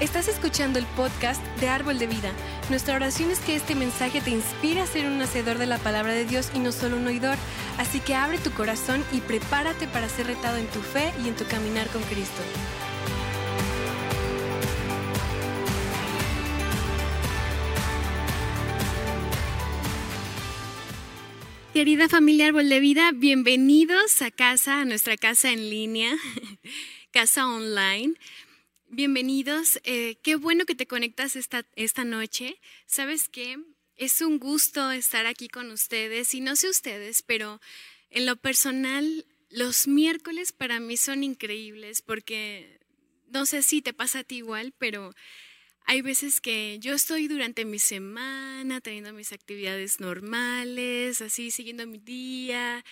Estás escuchando el podcast de Árbol de Vida. Nuestra oración es que este mensaje te inspire a ser un hacedor de la palabra de Dios y no solo un oidor. Así que abre tu corazón y prepárate para ser retado en tu fe y en tu caminar con Cristo. Querida familia Árbol de Vida, bienvenidos a casa, a nuestra casa en línea, casa online. Bienvenidos. Eh, qué bueno que te conectas esta, esta noche. Sabes que es un gusto estar aquí con ustedes y no sé ustedes, pero en lo personal, los miércoles para mí son increíbles porque no sé si te pasa a ti igual, pero hay veces que yo estoy durante mi semana teniendo mis actividades normales, así siguiendo mi día,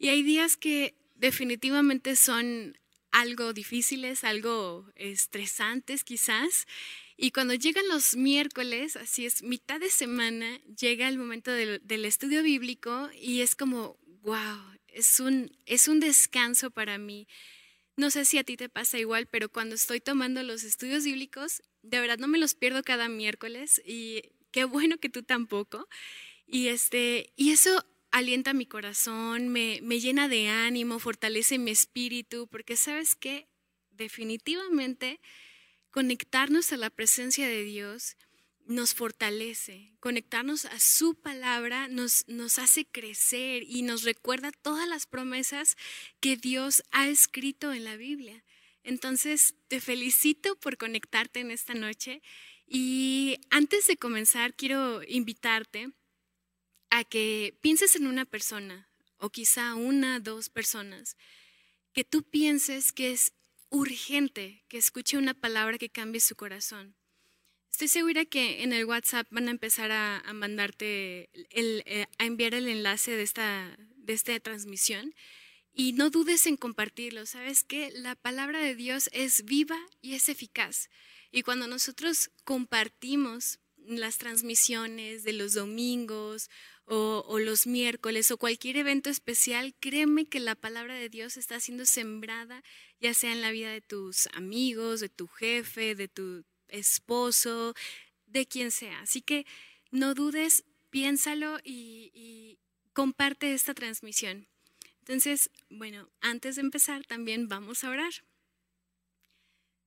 y hay días que definitivamente son algo difíciles, algo estresantes quizás. Y cuando llegan los miércoles, así es, mitad de semana, llega el momento del, estudio bíblico y es como, wow, es un, es un descanso para mí. No sé si a ti te pasa igual, pero cuando estoy tomando los estudios bíblicos, de verdad no me los pierdo cada miércoles y qué bueno que tú tampoco. Y, este, y eso alienta mi corazón, me, llena de ánimo, fortalece mi espíritu, porque sabes que definitivamente conectarnos a la presencia de Dios nos fortalece, conectarnos a su palabra nos, nos hace crecer y nos recuerda todas las promesas que Dios ha escrito en la Biblia. Entonces, te felicito por conectarte en esta noche y antes de comenzar, quiero invitarte a que pienses en una persona o quizá una, dos personas, que tú pienses que es urgente que escuche una palabra que cambie su corazón. Estoy segura que en el WhatsApp van a empezar a, mandarte, eh, a enviar el enlace de esta, de esta transmisión y no dudes en compartirlo. Sabes que la palabra de Dios es viva y es eficaz. Y cuando nosotros compartimos las transmisiones de los domingos o, los miércoles o cualquier evento especial, créeme que la palabra de Dios está siendo sembrada, ya sea en la vida de tus amigos, de tu jefe, de tu esposo, de quien sea. Así que no dudes, piénsalo y, comparte esta transmisión. Entonces, bueno, antes de empezar también vamos a orar.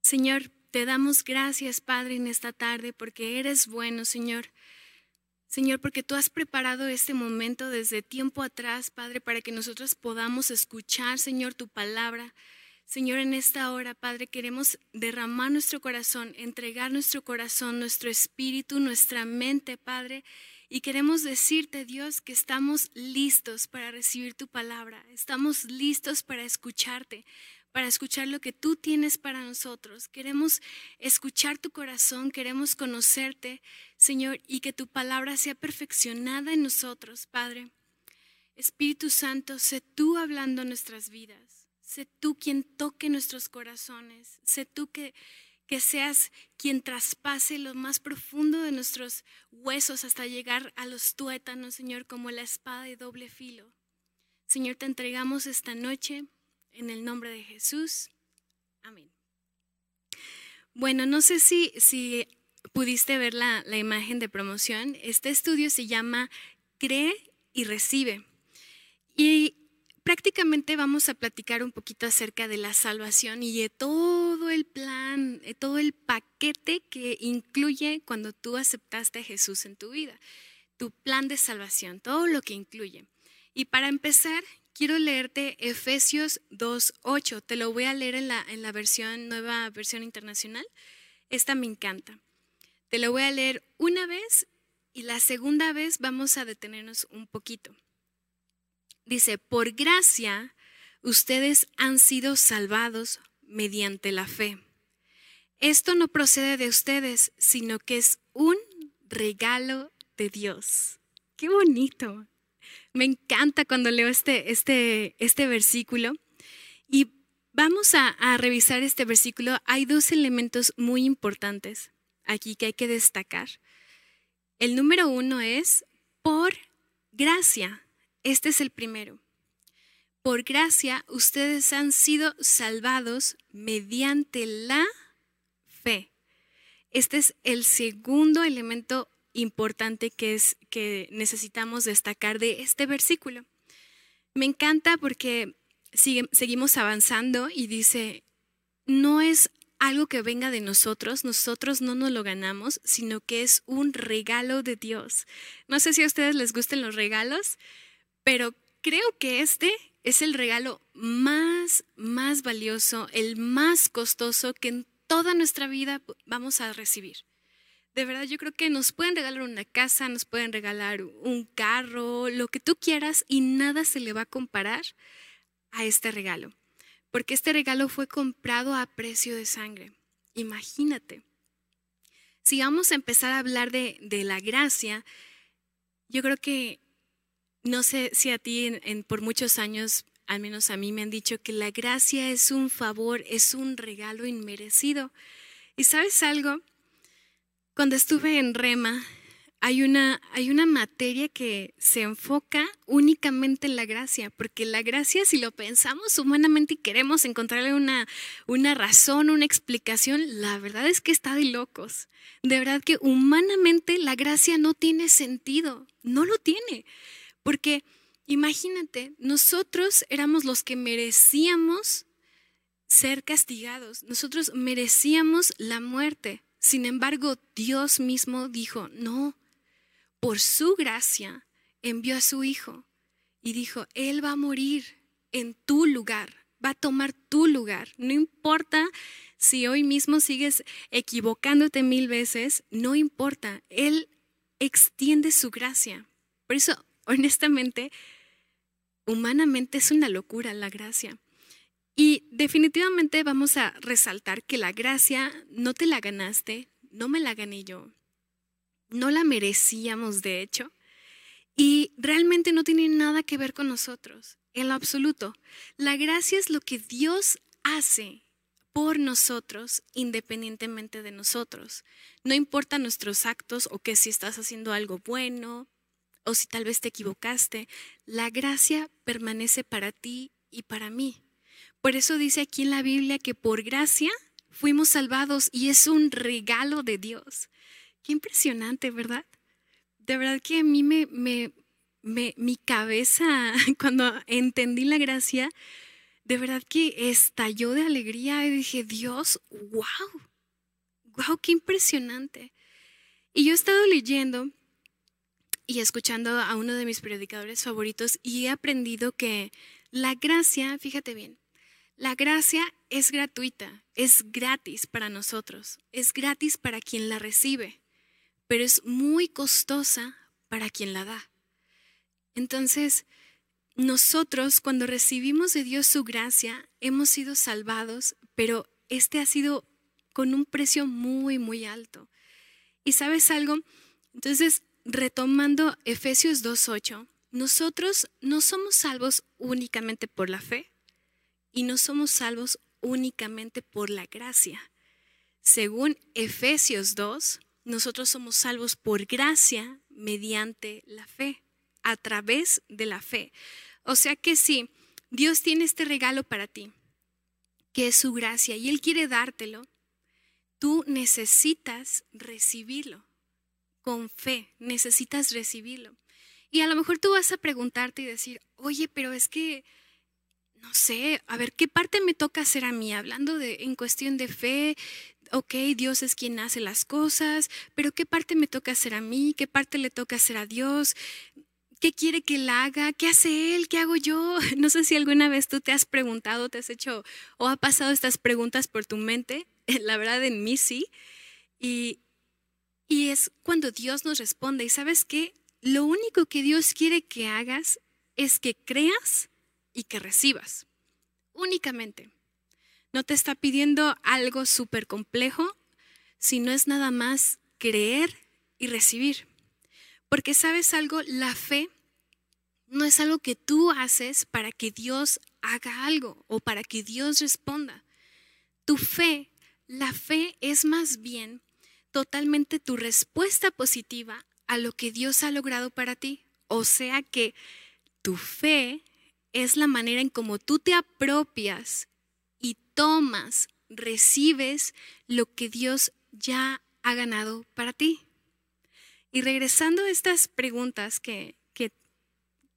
Señor, te damos gracias, Padre, en esta tarde porque eres bueno, Señor. Señor, porque tú has preparado este momento desde tiempo atrás, Padre, para que nosotros podamos escuchar, Señor, tu palabra. Señor, en esta hora, Padre, queremos derramar nuestro corazón, entregar nuestro corazón, nuestro espíritu, nuestra mente, Padre. Y queremos decirte, Dios, que estamos listos para recibir tu palabra, estamos listos para escucharte para escuchar lo que tú tienes para nosotros. Queremos escuchar tu corazón, queremos conocerte, Señor, y que tu palabra sea perfeccionada en nosotros, Padre. Espíritu Santo, sé tú hablando nuestras vidas, sé tú quien toque nuestros corazones, sé tú que, que seas quien traspase lo más profundo de nuestros huesos hasta llegar a los tuétanos, Señor, como la espada de doble filo. Señor, te entregamos esta noche en el nombre de Jesús. Amén. Bueno, no sé si, si pudiste ver la, la imagen de promoción. Este estudio se llama Cree y Recibe. Y prácticamente vamos a platicar un poquito acerca de la salvación y de todo el plan, de todo el paquete que incluye cuando tú aceptaste a Jesús en tu vida, tu plan de salvación, todo lo que incluye. Y para empezar, quiero leerte Efesios 2.8. Te lo voy a leer en la, en la versión, nueva versión internacional. Esta me encanta. Te lo voy a leer una vez y la segunda vez vamos a detenernos un poquito. Dice, por gracia ustedes han sido salvados mediante la fe. Esto no procede de ustedes, sino que es un regalo de Dios. Qué bonito. Me encanta cuando leo este, este, este versículo. Y vamos a, a revisar este versículo. Hay dos elementos muy importantes aquí que hay que destacar. El número uno es por gracia. Este es el primero. Por gracia ustedes han sido salvados mediante la fe. Este es el segundo elemento importante que, es, que necesitamos destacar de este versículo. Me encanta porque seguimos avanzando y dice, no es algo que venga de nosotros, nosotros no nos lo ganamos, sino que es un regalo de Dios. No sé si a ustedes les gusten los regalos, pero creo que este es el regalo más, más valioso, el más costoso que en toda nuestra vida vamos a recibir. De verdad, yo creo que nos pueden regalar una casa, nos pueden regalar un carro, lo que tú quieras, y nada se le va a comparar a este regalo porque este regalo fue comprado a precio de sangre. Imagínate. Si vamos a empezar a hablar de, la gracia, yo creo que, no sé si a ti en, por muchos años, al menos a mí me han dicho que la gracia es un favor, es un regalo inmerecido. ¿Y sabes algo? Cuando estuve en Rema, hay una, hay una materia que se enfoca únicamente en la gracia, porque la gracia, si lo pensamos humanamente y queremos encontrarle una, una razón, una explicación, la verdad es que está de locos. De verdad que humanamente la gracia no tiene sentido, no lo tiene, porque imagínate, nosotros éramos los que merecíamos ser castigados, nosotros merecíamos la muerte. Sin embargo, Dios mismo dijo, no, por su gracia, envió a su Hijo y dijo, Él va a morir en tu lugar, va a tomar tu lugar. No importa si hoy mismo sigues equivocándote mil veces, no importa, Él extiende su gracia. Por eso, honestamente, humanamente es una locura la gracia. Y definitivamente vamos a resaltar que la gracia no te la ganaste, no me la gané yo, no la merecíamos, de hecho, y realmente no tiene nada que ver con nosotros, en lo absoluto. La gracia es lo que Dios hace por nosotros independientemente de nosotros. No importa nuestros actos o que si estás haciendo algo bueno o si tal vez te equivocaste, la gracia permanece para ti y para mí. Por eso dice aquí en la Biblia que por gracia fuimos salvados y es un regalo de Dios. Qué impresionante, ¿verdad? De verdad que a mí me, me, mi cabeza, cuando entendí la gracia, de verdad que estalló de alegría y dije, Dios, wow, wow, qué impresionante. Y yo he estado leyendo y escuchando a uno de mis predicadores favoritos y he aprendido que la gracia, fíjate bien, la gracia es gratuita, es gratis para nosotros, es gratis para quien la recibe pero es muy costosa para quien la da. Entonces, nosotros cuando recibimos de Dios su gracia, hemos sido salvados, pero este ha sido con un precio muy, muy alto. ¿Y sabes algo? Entonces, retomando Efesios 2.8, nosotros no somos salvos únicamente por la fe y no somos salvos únicamente por la gracia. Según Efesios 2, nosotros somos salvos por gracia mediante la fe, a través de la fe. O sea que si Dios tiene este regalo para ti, que es su gracia, y Él quiere dártelo, tú necesitas recibirlo con fe, necesitas recibirlo. Y a lo mejor tú vas a preguntarte y decir, oye, pero es que, no sé, a ver, ¿qué parte me toca hacer a mí? Hablando de, en cuestión de fe, ok, Dios es quien hace las cosas, pero ¿qué parte me toca hacer a mí? ¿Qué parte le toca hacer a Dios? ¿Qué quiere que él haga? ¿Qué hace él? ¿Qué hago yo? No sé si alguna vez tú te has preguntado, te has hecho o ha pasado estas preguntas por tu mente. La verdad en mí sí. Y, y es cuando Dios nos responde. ¿Y sabes qué? Lo único que Dios quiere que hagas es que creas y que recibas. Únicamente. No te está pidiendo algo súper complejo, sino es nada más creer y recibir. Porque sabes algo, la fe no es algo que tú haces para que Dios haga algo o para que Dios responda. Tu fe, la fe es más bien totalmente tu respuesta positiva a lo que Dios ha logrado para ti. O sea que tu fe es la manera en cómo tú te apropias tomas, recibes lo que Dios ya ha ganado para ti? Y regresando a estas preguntas que, que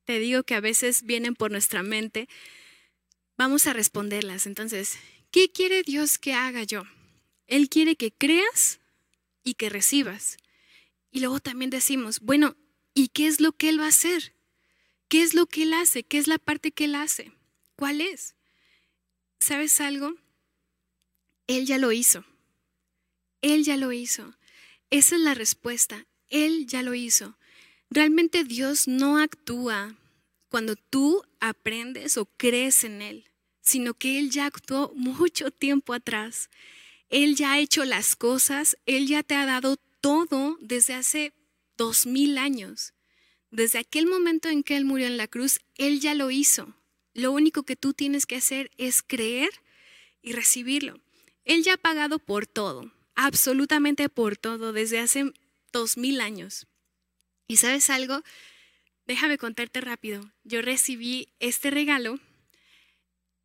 te digo que a veces vienen por nuestra mente, vamos a responderlas. Entonces, ¿qué quiere Dios que haga yo? Él quiere que creas y que recibas. Y luego también decimos, bueno, ¿y qué es lo que Él va a hacer? ¿Qué es lo que Él hace? ¿Qué es la parte que Él hace? ¿Cuál es? ¿Sabes algo? Él ya lo hizo. Él ya lo hizo. Esa es la respuesta. Él ya lo hizo. Realmente Dios no actúa cuando tú aprendes o crees en Él, sino que Él ya actuó mucho tiempo atrás. Él ya ha hecho las cosas, Él ya te ha dado todo desde hace dos mil años. Desde aquel momento en que Él murió en la cruz, Él ya lo hizo. Lo único que tú tienes que hacer es creer y recibirlo. Él ya ha pagado por todo, absolutamente por todo, desde hace dos mil años. ¿Y sabes algo? Déjame contarte rápido. Yo recibí este regalo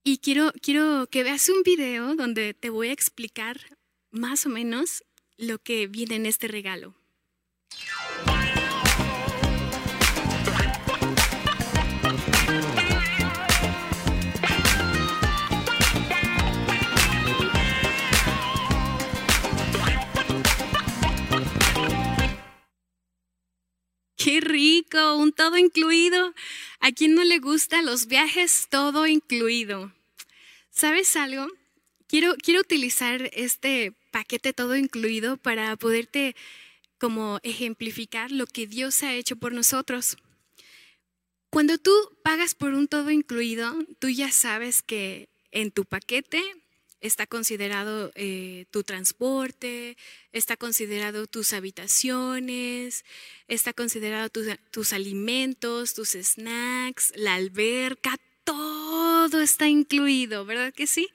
y quiero, quiero que veas un video donde te voy a explicar más o menos lo que viene en este regalo. Qué rico, un todo incluido. ¿A quién no le gusta los viajes todo incluido? ¿Sabes algo? Quiero, quiero utilizar este paquete todo incluido para poderte como ejemplificar lo que Dios ha hecho por nosotros. Cuando tú pagas por un todo incluido, tú ya sabes que en tu paquete está considerado eh, tu transporte, está considerado tus habitaciones, está considerado tus alimentos, tus snacks, la alberca, todo está incluido, ¿verdad que sí?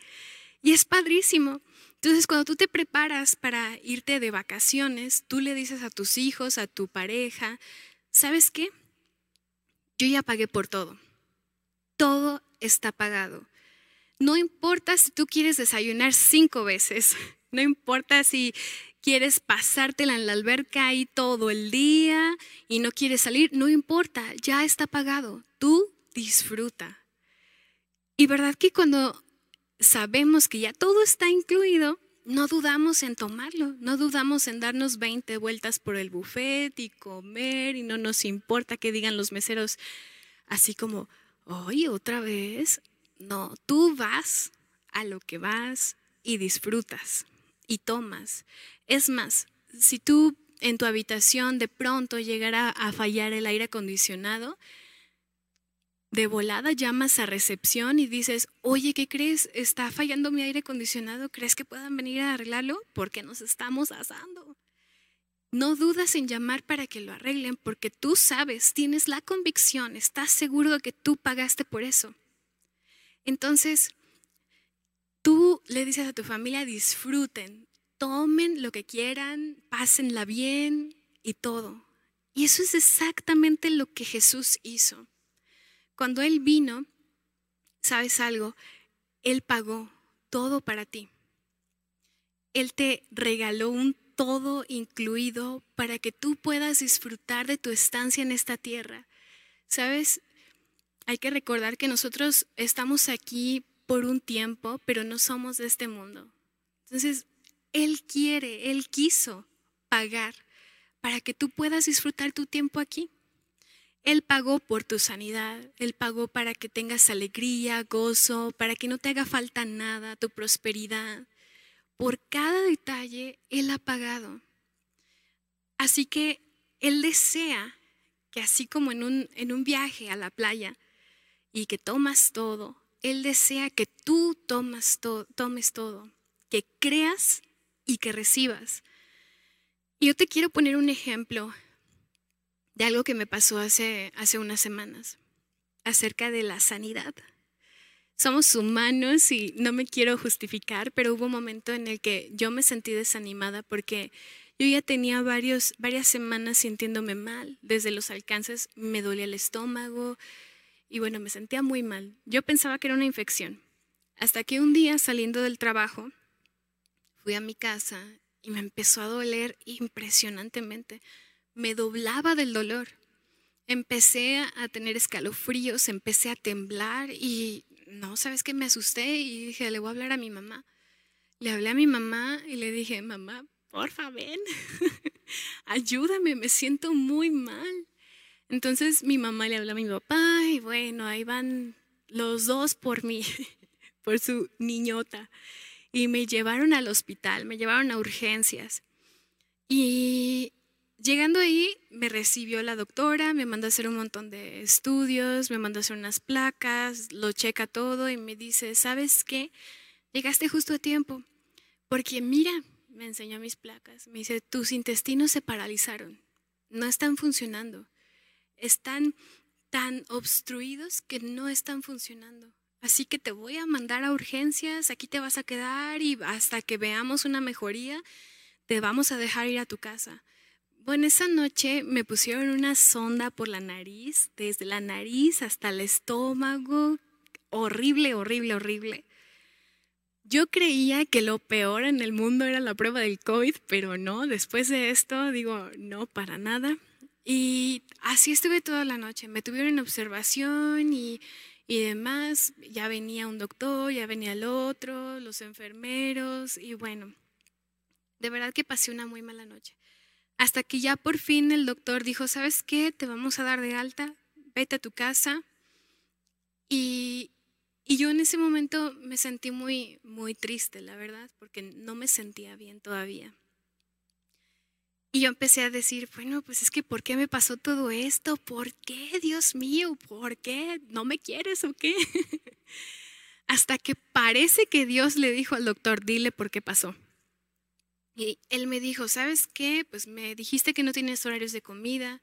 Y es padrísimo. Entonces, cuando tú te preparas para irte de vacaciones, tú le dices a tus hijos, a tu pareja, ¿sabes qué? Yo ya pagué por todo. Todo está pagado. No importa si tú quieres desayunar cinco veces, no importa si quieres pasártela en la alberca ahí todo el día y no quieres salir, no importa, ya está pagado. Tú disfruta. Y verdad que cuando sabemos que ya todo está incluido, no dudamos en tomarlo, no dudamos en darnos 20 vueltas por el buffet y comer y no nos importa que digan los meseros así como, oye, otra vez, no, tú vas a lo que vas y disfrutas y tomas. Es más, si tú en tu habitación de pronto llegara a fallar el aire acondicionado, de volada llamas a recepción y dices, oye, ¿qué crees? Está fallando mi aire acondicionado, ¿crees que puedan venir a arreglarlo? Porque nos estamos asando. No dudas en llamar para que lo arreglen porque tú sabes, tienes la convicción, estás seguro de que tú pagaste por eso. Entonces, tú le dices a tu familia, disfruten, tomen lo que quieran, pásenla bien y todo. Y eso es exactamente lo que Jesús hizo. Cuando Él vino, ¿sabes algo? Él pagó todo para ti. Él te regaló un todo incluido para que tú puedas disfrutar de tu estancia en esta tierra. ¿Sabes? Hay que recordar que nosotros estamos aquí por un tiempo, pero no somos de este mundo. Entonces, Él quiere, Él quiso pagar para que tú puedas disfrutar tu tiempo aquí. Él pagó por tu sanidad, Él pagó para que tengas alegría, gozo, para que no te haga falta nada, tu prosperidad. Por cada detalle Él ha pagado. Así que Él desea que así como en un, en un viaje a la playa, y que tomas todo, Él desea que tú tomas tomes todo, que creas y que recibas. Yo te quiero poner un ejemplo de algo que me pasó hace, hace unas semanas acerca de la sanidad. Somos humanos y no me quiero justificar, pero hubo un momento en el que yo me sentí desanimada porque yo ya tenía varios, varias semanas sintiéndome mal. Desde los alcances me dolía el estómago, y bueno, me sentía muy mal. Yo pensaba que era una infección. Hasta que un día saliendo del trabajo, fui a mi casa y me empezó a doler impresionantemente. Me doblaba del dolor. Empecé a tener escalofríos, empecé a temblar y no, sabes que me asusté y dije, le voy a hablar a mi mamá. Le hablé a mi mamá y le dije, mamá, porfa, ven, ayúdame, me siento muy mal. Entonces mi mamá le habló a mi papá y bueno, ahí van los dos por mí, por su niñota. Y me llevaron al hospital, me llevaron a urgencias. Y llegando ahí, me recibió la doctora, me mandó a hacer un montón de estudios, me mandó a hacer unas placas, lo checa todo y me dice, ¿sabes qué? Llegaste justo a tiempo, porque mira, me enseñó mis placas, me dice, tus intestinos se paralizaron, no están funcionando están tan obstruidos que no están funcionando. Así que te voy a mandar a urgencias, aquí te vas a quedar y hasta que veamos una mejoría, te vamos a dejar ir a tu casa. Bueno, esa noche me pusieron una sonda por la nariz, desde la nariz hasta el estómago, horrible, horrible, horrible. Yo creía que lo peor en el mundo era la prueba del COVID, pero no, después de esto digo, no, para nada. Y así estuve toda la noche. Me tuvieron en observación y, y demás. Ya venía un doctor, ya venía el otro, los enfermeros y bueno, de verdad que pasé una muy mala noche. Hasta que ya por fin el doctor dijo, ¿sabes qué? Te vamos a dar de alta, vete a tu casa. Y, y yo en ese momento me sentí muy, muy triste, la verdad, porque no me sentía bien todavía. Y yo empecé a decir, bueno, pues es que ¿por qué me pasó todo esto? ¿Por qué, Dios mío? ¿Por qué? ¿No me quieres o qué? Hasta que parece que Dios le dijo al doctor, dile por qué pasó. Y él me dijo, ¿sabes qué? Pues me dijiste que no tienes horarios de comida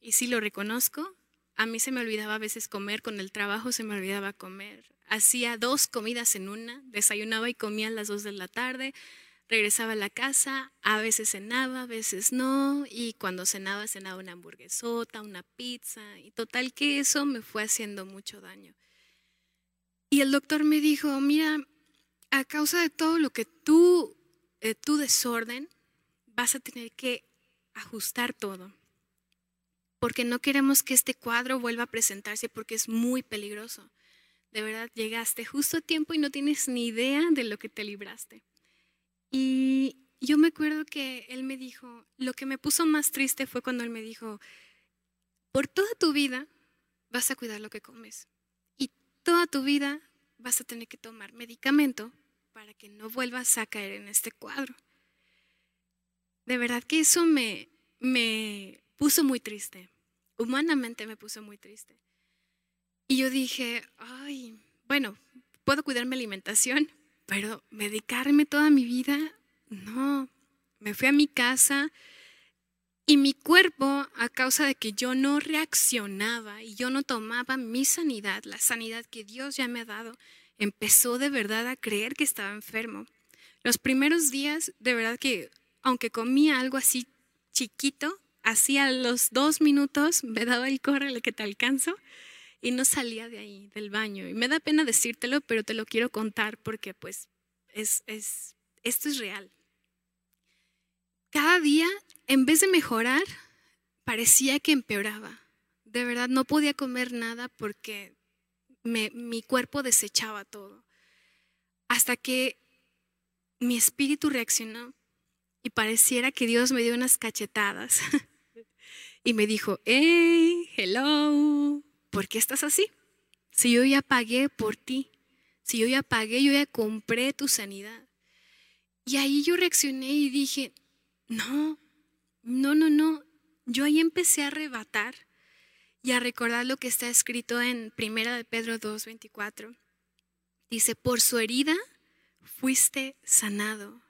y sí lo reconozco. A mí se me olvidaba a veces comer, con el trabajo se me olvidaba comer. Hacía dos comidas en una, desayunaba y comía a las dos de la tarde, regresaba a la casa, a veces cenaba, a veces no, y cuando cenaba cenaba una hamburguesota, una pizza, y total que eso me fue haciendo mucho daño. Y el doctor me dijo, mira, a causa de todo lo que tú, eh, tu desorden, vas a tener que ajustar todo, porque no queremos que este cuadro vuelva a presentarse porque es muy peligroso. De verdad, llegaste justo a tiempo y no tienes ni idea de lo que te libraste. Y yo me acuerdo que él me dijo, lo que me puso más triste fue cuando él me dijo, por toda tu vida vas a cuidar lo que comes y toda tu vida vas a tener que tomar medicamento para que no vuelvas a caer en este cuadro. De verdad que eso me, me puso muy triste, humanamente me puso muy triste. Y yo dije, ay, bueno, puedo cuidar mi alimentación, pero medicarme toda mi vida, no. Me fui a mi casa y mi cuerpo, a causa de que yo no reaccionaba y yo no tomaba mi sanidad, la sanidad que Dios ya me ha dado, empezó de verdad a creer que estaba enfermo. Los primeros días, de verdad que, aunque comía algo así chiquito, hacía los dos minutos, me daba el corre que te alcanzo y no salía de ahí, del baño. Y me da pena decírtelo, pero te lo quiero contar porque pues es, es, esto es real. Cada día, en vez de mejorar, parecía que empeoraba. De verdad, no podía comer nada porque mi cuerpo desechaba todo. Hasta que mi espíritu reaccionó y pareciera que Dios me dio unas cachetadas. y me dijo, hey, hello, ¿por qué estás así? Si yo ya pagué por ti, si yo ya pagué, yo ya compré tu sanidad. Y ahí yo reaccioné y dije, no, no, no, no. Yo ahí empecé a arrebatar y a recordar lo que está escrito en Primera de Pedro 2:24. Dice, por su herida fuiste sanado.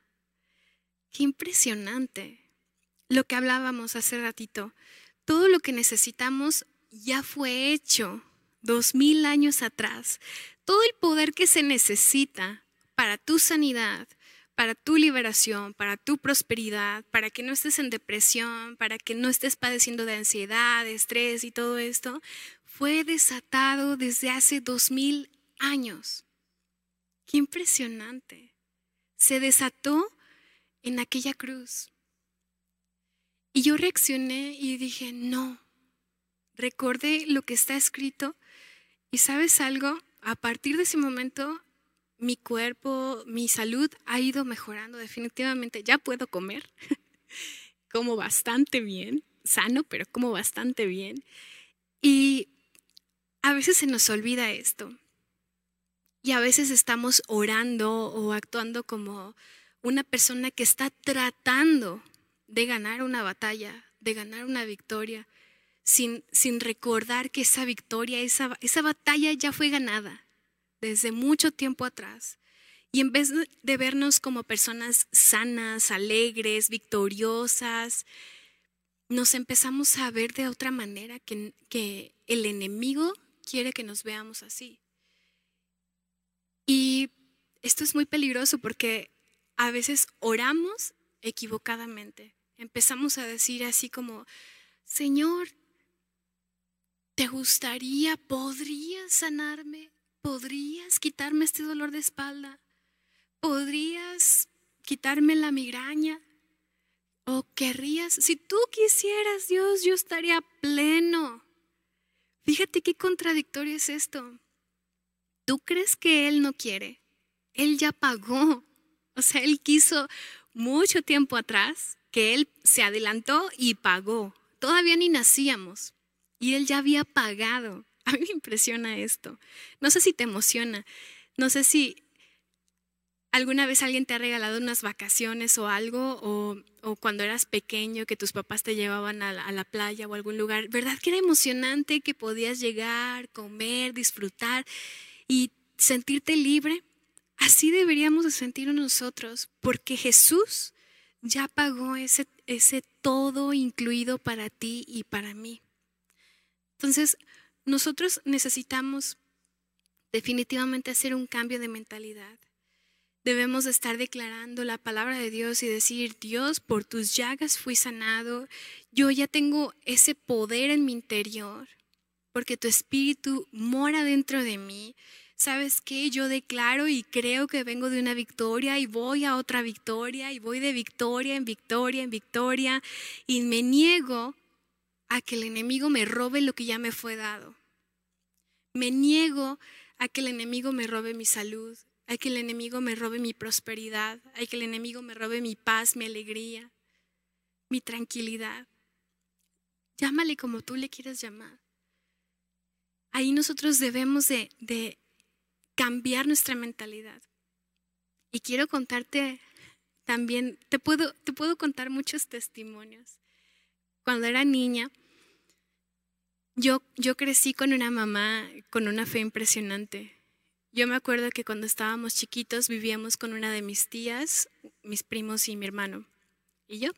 Qué impresionante. Lo que hablábamos hace ratito, todo lo que necesitamos ya fue hecho dos mil años atrás. Todo el poder que se necesita para tu sanidad, para tu liberación, para tu prosperidad, para que no estés en depresión, para que no estés padeciendo de ansiedad, de estrés y todo esto, fue desatado desde hace dos mil años. Qué impresionante. Se desató en aquella cruz. Y yo reaccioné y dije, no, recordé lo que está escrito y sabes algo, a partir de ese momento mi cuerpo, mi salud ha ido mejorando definitivamente. Ya puedo comer, como bastante bien, sano, pero como bastante bien. Y a veces se nos olvida esto. Y a veces estamos orando o actuando como una persona que está tratando de ganar una batalla, de ganar una victoria, sin, sin recordar que esa victoria, esa, esa batalla ya fue ganada desde mucho tiempo atrás. Y en vez de vernos como personas sanas, alegres, victoriosas, nos empezamos a ver de otra manera que, que el enemigo quiere que nos veamos así. Y esto es muy peligroso porque a veces oramos equivocadamente. Empezamos a decir así como, Señor, ¿te gustaría, podrías sanarme? ¿Podrías quitarme este dolor de espalda? ¿Podrías quitarme la migraña? ¿O querrías? Si tú quisieras, Dios, yo estaría pleno. Fíjate qué contradictorio es esto. ¿Tú crees que Él no quiere? Él ya pagó. O sea, Él quiso mucho tiempo atrás que Él se adelantó y pagó. Todavía ni nacíamos. Y Él ya había pagado. A mí me impresiona esto. No sé si te emociona. No sé si alguna vez alguien te ha regalado unas vacaciones o algo, o, cuando eras pequeño que tus papás te llevaban a la, playa o algún lugar. ¿Verdad que era emocionante que podías llegar, comer, disfrutar y sentirte libre? Así deberíamos de sentirnos nosotros, porque Jesús ya pagó ese, ese todo incluido para ti y para mí. Entonces, nosotros necesitamos definitivamente hacer un cambio de mentalidad. Debemos estar declarando la palabra de Dios y decir, Dios, por tus llagas fui sanado. Yo ya tengo ese poder en mi interior, porque tu espíritu mora dentro de mí. ¿Sabes qué? Yo declaro y creo que vengo de una victoria y voy a otra victoria y voy de victoria en victoria en victoria y me niego a que el enemigo me robe lo que ya me fue dado. Me niego a que el enemigo me robe mi salud, a que el enemigo me robe mi prosperidad, a que el enemigo me robe mi paz, mi alegría, mi tranquilidad. Llámale como tú le quieras llamar. Ahí nosotros debemos de, cambiar nuestra mentalidad. Y quiero contarte también, te puedo, te puedo contar muchos testimonios. Cuando era niña, yo, yo crecí con una mamá con una fe impresionante. Yo me acuerdo que cuando estábamos chiquitos vivíamos con una de mis tías, mis primos y mi hermano y yo.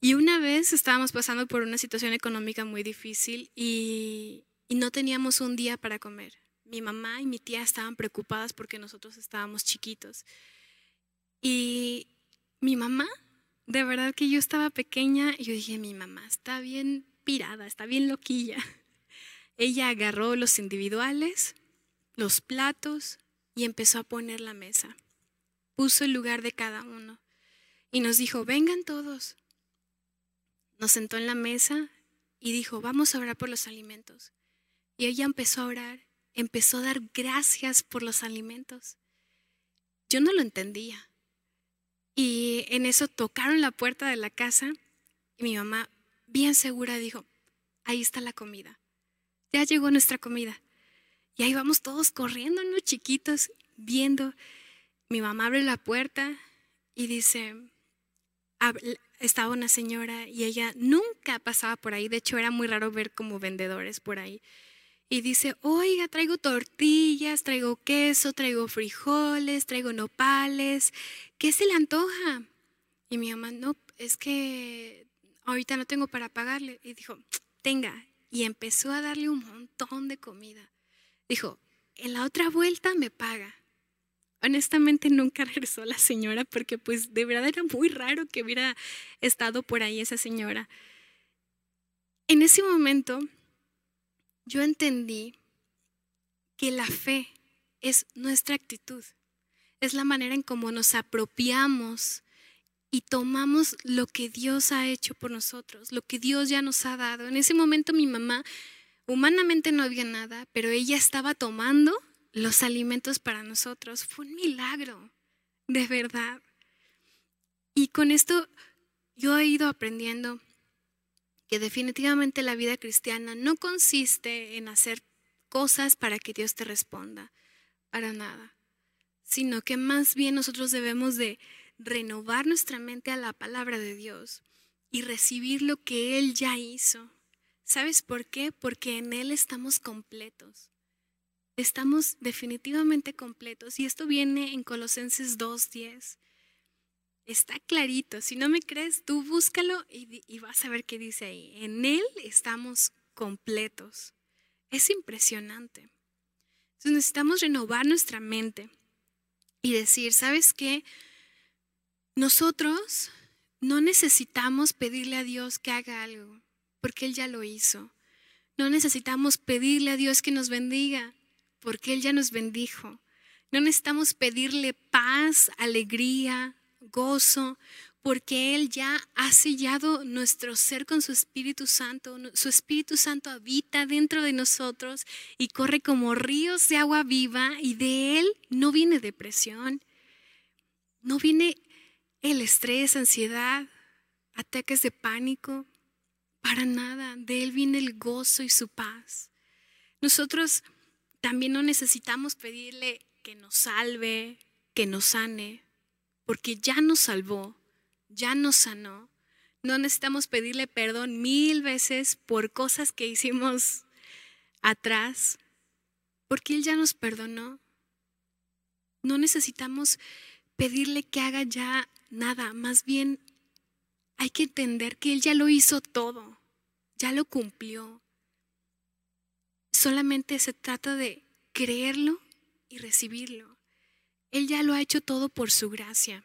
Y una vez estábamos pasando por una situación económica muy difícil y, no teníamos un día para comer. Mi mamá y mi tía estaban preocupadas porque nosotros estábamos chiquitos. Y mi mamá, de verdad que yo estaba pequeña y yo dije, mi mamá está bien está bien loquilla. Ella agarró los individuales, los platos y empezó a poner la mesa. Puso el lugar de cada uno y nos dijo, vengan todos. Nos sentó en la mesa y dijo, vamos a orar por los alimentos. Y ella empezó a orar, empezó a dar gracias por los alimentos. Yo no lo entendía. Y en eso tocaron la puerta de la casa y mi mamá bien segura, dijo, ahí está la comida. Ya llegó nuestra comida. Y ahí vamos todos corriendo, ¿no? Chiquitos, viendo. Mi mamá abre la puerta y dice, estaba una señora y ella nunca pasaba por ahí. De hecho, era muy raro ver como vendedores por ahí. Y dice, oiga, traigo tortillas, traigo queso, traigo frijoles, traigo nopales. ¿Qué se le antoja? Y mi mamá, no, es que ahorita no tengo para pagarle. Y dijo, tenga. Y empezó a darle un montón de comida. Dijo, en la otra vuelta me paga. Honestamente nunca regresó la señora porque pues de verdad era muy raro que hubiera estado por ahí esa señora. En ese momento yo entendí que la fe es nuestra actitud, es la manera en cómo nos apropiamos y tomamos lo que Dios ha hecho por nosotros, lo que Dios ya nos ha dado. En ese momento mi mamá, humanamente no había nada, pero ella estaba tomando los alimentos para nosotros. Fue un milagro, de verdad. Y con esto yo he ido aprendiendo que definitivamente la vida cristiana no consiste en hacer cosas para que Dios te responda, para nada, sino que más bien nosotros debemos de renovar nuestra mente a la palabra de Dios y recibir lo que Él ya hizo. ¿Sabes por qué? Porque en Él estamos completos. Estamos definitivamente completos. Y esto viene en Colosenses 2.10. Está clarito. Si no me crees, tú búscalo y, y vas a ver qué dice ahí. En Él estamos completos. Es impresionante. Entonces necesitamos renovar nuestra mente y decir, ¿sabes qué? Nosotros no necesitamos pedirle a Dios que haga algo, porque Él ya lo hizo. No necesitamos pedirle a Dios que nos bendiga, porque Él ya nos bendijo. No necesitamos pedirle paz, alegría, gozo, porque Él ya ha sellado nuestro ser con su Espíritu Santo. Su Espíritu Santo habita dentro de nosotros y corre como ríos de agua viva y de Él no viene depresión, no viene el estrés, ansiedad, ataques de pánico, para nada. De Él viene el gozo y su paz. Nosotros también no necesitamos pedirle que nos salve, que nos sane, porque ya nos salvó, ya nos sanó. No necesitamos pedirle perdón mil veces por cosas que hicimos atrás, porque Él ya nos perdonó. No necesitamos pedirle que haga ya nada, más bien hay que entender que Él ya lo hizo todo, ya lo cumplió. Solamente se trata de creerlo y recibirlo. Él ya lo ha hecho todo por su gracia.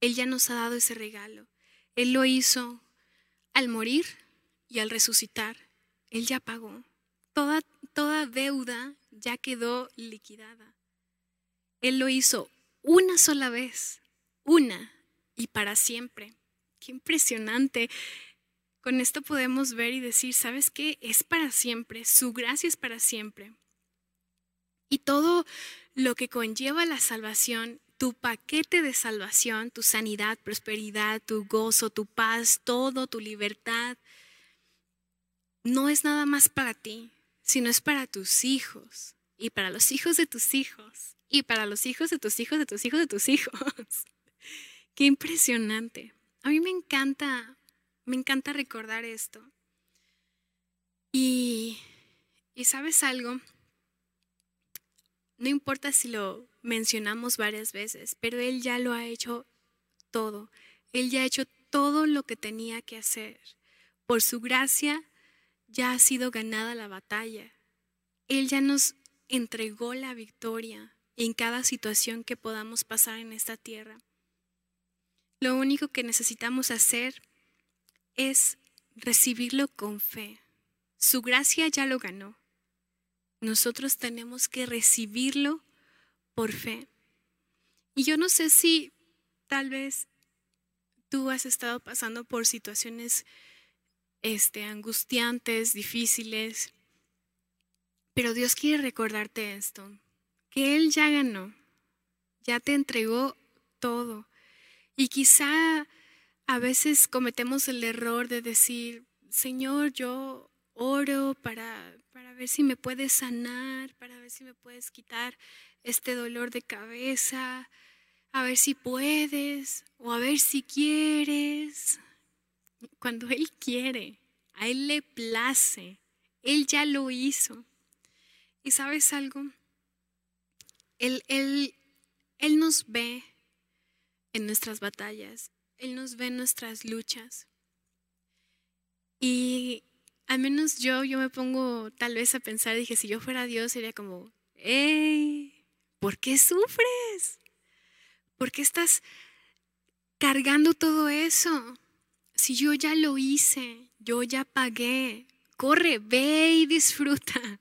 Él ya nos ha dado ese regalo. Él lo hizo al morir y al resucitar. Él ya pagó. Toda, toda deuda ya quedó liquidada. Él lo hizo una sola vez una y para siempre. Qué impresionante. Con esto podemos ver y decir, ¿sabes qué? Es para siempre, su gracia es para siempre. Y todo lo que conlleva la salvación, tu paquete de salvación, tu sanidad, prosperidad, tu gozo, tu paz, todo, tu libertad, no es nada más para ti, sino es para tus hijos y para los hijos de tus hijos y para los hijos de tus hijos de tus hijos de tus hijos. Qué impresionante. A mí me encanta, me encanta recordar esto. Y, y sabes algo, no importa si lo mencionamos varias veces, pero Él ya lo ha hecho todo. Él ya ha hecho todo lo que tenía que hacer. Por su gracia ya ha sido ganada la batalla. Él ya nos entregó la victoria en cada situación que podamos pasar en esta tierra. Lo único que necesitamos hacer es recibirlo con fe. Su gracia ya lo ganó. Nosotros tenemos que recibirlo por fe. Y yo no sé si tal vez tú has estado pasando por situaciones este, angustiantes, difíciles, pero Dios quiere recordarte esto, que Él ya ganó, ya te entregó todo. Y quizá a veces cometemos el error de decir, Señor, yo oro para, para ver si me puedes sanar, para ver si me puedes quitar este dolor de cabeza, a ver si puedes o a ver si quieres. Cuando Él quiere, a Él le place, Él ya lo hizo. ¿Y sabes algo? Él, él, él nos ve en nuestras batallas, Él nos ve en nuestras luchas. Y al menos yo, yo me pongo tal vez a pensar, dije, si yo fuera Dios sería como, hey, ¿por qué sufres? ¿Por qué estás cargando todo eso? Si yo ya lo hice, yo ya pagué, corre, ve y disfruta.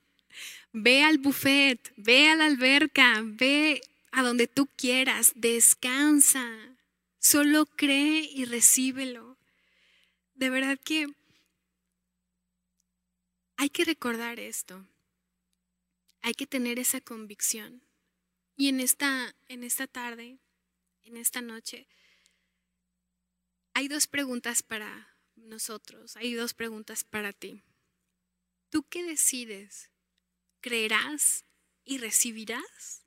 Ve al buffet, ve a la alberca, ve a donde tú quieras, descansa. Solo cree y recíbelo. De verdad que hay que recordar esto. Hay que tener esa convicción. Y en esta, en esta tarde, en esta noche, hay dos preguntas para nosotros, hay dos preguntas para ti. ¿Tú qué decides? ¿Creerás y recibirás?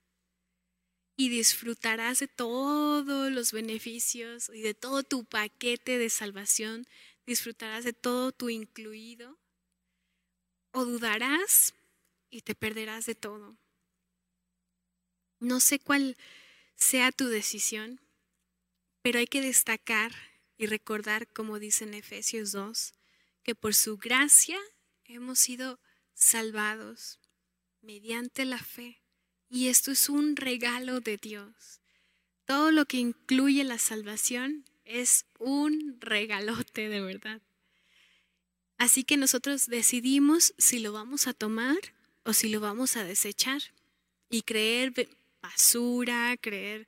¿Y disfrutarás de todos los beneficios y de todo tu paquete de salvación? ¿Disfrutarás de todo tu incluido? ¿O dudarás y te perderás de todo? No sé cuál sea tu decisión, pero hay que destacar y recordar, como dice en Efesios 2, que por su gracia hemos sido salvados mediante la fe. Y esto es un regalo de Dios. Todo lo que incluye la salvación es un regalote de verdad. Así que nosotros decidimos si lo vamos a tomar o si lo vamos a desechar y creer basura, creer,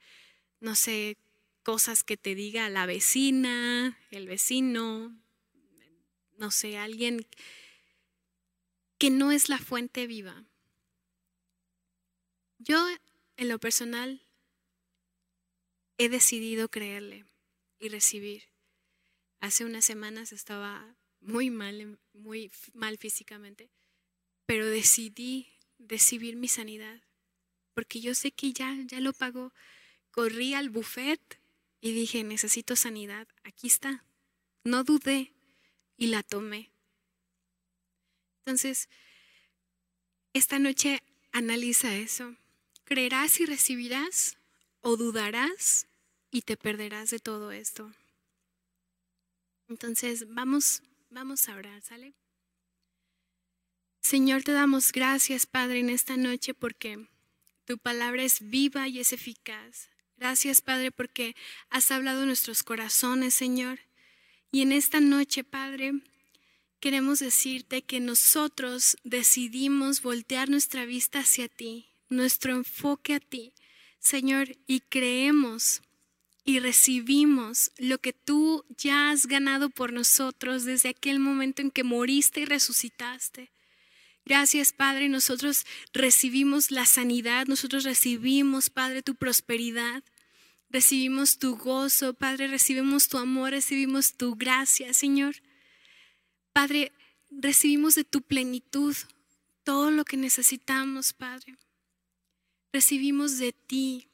no sé, cosas que te diga la vecina, el vecino, no sé, alguien que no es la fuente viva. Yo, en lo personal, he decidido creerle y recibir. Hace unas semanas estaba muy mal, muy mal físicamente, pero decidí recibir mi sanidad, porque yo sé que ya, ya lo pagó. Corrí al buffet y dije, necesito sanidad, aquí está. No dudé y la tomé. Entonces, esta noche analiza eso. ¿Creerás y recibirás o dudarás y te perderás de todo esto? Entonces, vamos, vamos a orar, ¿sale? Señor, te damos gracias, Padre, en esta noche porque tu palabra es viva y es eficaz. Gracias, Padre, porque has hablado nuestros corazones, Señor. Y en esta noche, Padre, queremos decirte que nosotros decidimos voltear nuestra vista hacia ti, nuestro enfoque a ti, Señor, y creemos y recibimos lo que tú ya has ganado por nosotros desde aquel momento en que moriste y resucitaste. Gracias, Padre. Nosotros recibimos la sanidad, nosotros recibimos, Padre, tu prosperidad. Recibimos tu gozo, Padre, recibimos tu amor, recibimos tu gracia, Señor. Padre, recibimos de tu plenitud todo lo que necesitamos, Padre. Recibimos de ti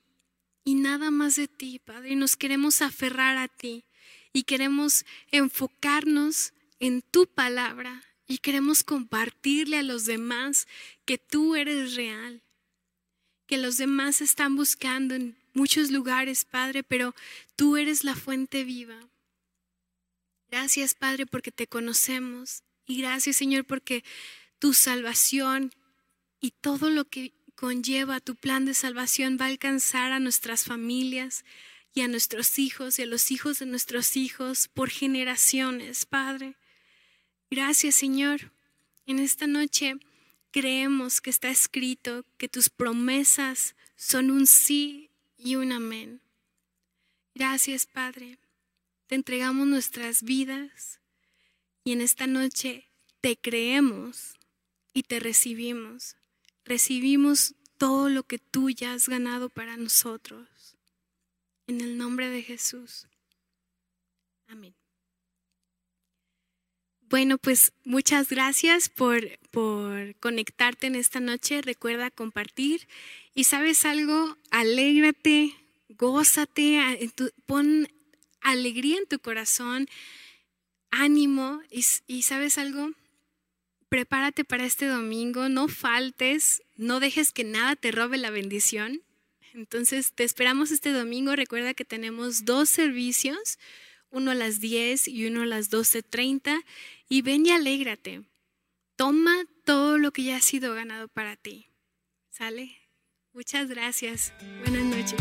y nada más de ti, Padre. Y nos queremos aferrar a ti y queremos enfocarnos en tu palabra, y queremos compartirle a los demás que tú eres real, que los demás están buscando en muchos lugares, Padre, pero tú eres la fuente viva. Gracias, Padre, porque te conocemos y gracias, Señor, porque tu salvación y todo lo que conlleva tu plan de salvación va a alcanzar a nuestras familias y a nuestros hijos y a los hijos de nuestros hijos por generaciones, Padre. Gracias Señor. En esta noche creemos que está escrito que tus promesas son un sí y un amén. Gracias Padre. Te entregamos nuestras vidas y en esta noche te creemos y te recibimos. Recibimos todo lo que tú ya has ganado para nosotros. En el nombre de Jesús. Amén. Bueno, pues muchas gracias por, por conectarte en esta noche. Recuerda compartir. Y sabes algo, alégrate, gózate, pon alegría en tu corazón, ánimo. Y, y sabes algo, prepárate para este domingo, no faltes, no dejes que nada te robe la bendición. Entonces, te esperamos este domingo. Recuerda que tenemos dos servicios uno a las 10 y uno a las 12.30 y ven y alégrate. Toma todo lo que ya ha sido ganado para ti. ¿Sale? Muchas gracias. Buenas noches.